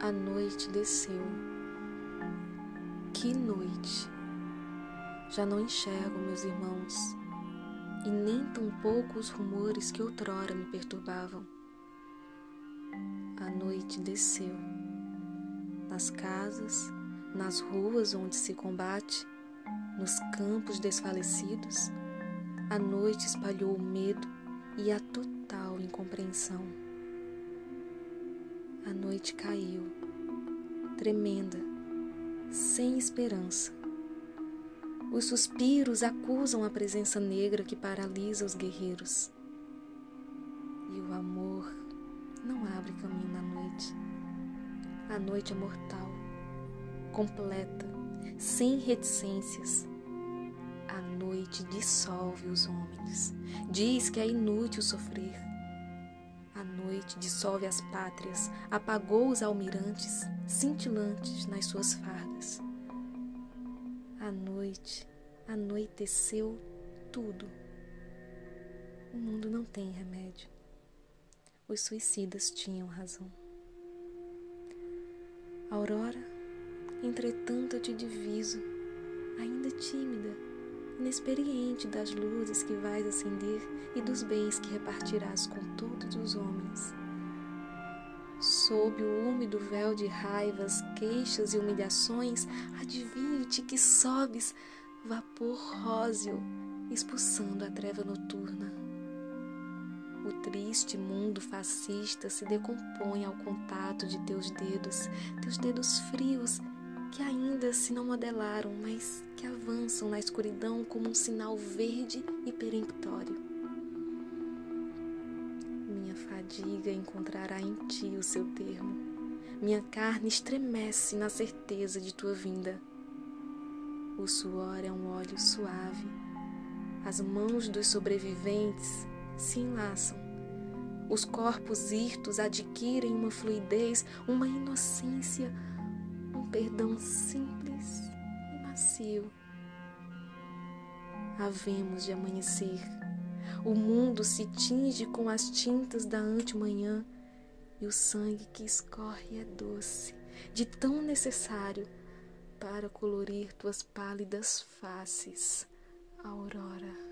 A noite desceu. Que noite! Já não enxergo meus irmãos e nem tampouco os rumores que outrora me perturbavam. A noite desceu. Nas casas, nas ruas onde se combate, nos campos desfalecidos, a noite espalhou o medo e a total incompreensão. A noite caiu, tremenda, sem esperança. Os suspiros acusam a presença negra que paralisa os guerreiros. E o amor não abre caminho na noite. A noite é mortal, completa, sem reticências. A noite dissolve os homens, diz que é inútil sofrer. A noite dissolve as pátrias, apagou os almirantes, cintilantes nas suas fardas. A noite anoiteceu tudo. O mundo não tem remédio. Os suicidas tinham razão. Aurora, entretanto, eu te diviso, ainda tímida, inexperiente das luzes que vais acender e dos bens que repartirás com todos os homens. Sob o úmido véu de raivas, queixas e humilhações, adivinho-te que sobes vapor róseo, expulsando a treva noturna. O triste mundo fascista se decompõe ao contato de teus dedos, teus dedos frios que ainda se não modelaram, mas que avançam na escuridão como um sinal verde e peremptório. Minha fadiga encontrará em ti o seu termo. Minha carne estremece na certeza de tua vinda. O suor é um óleo suave. As mãos dos sobreviventes se enlaçam. Os corpos hirtos adquirem uma fluidez, uma inocência, perdão simples e macio. Havemos de amanhecer. O mundo se tinge com as tintas da antemanhã e o sangue que escorre é doce, de tão necessário para colorir tuas pálidas faces, aurora.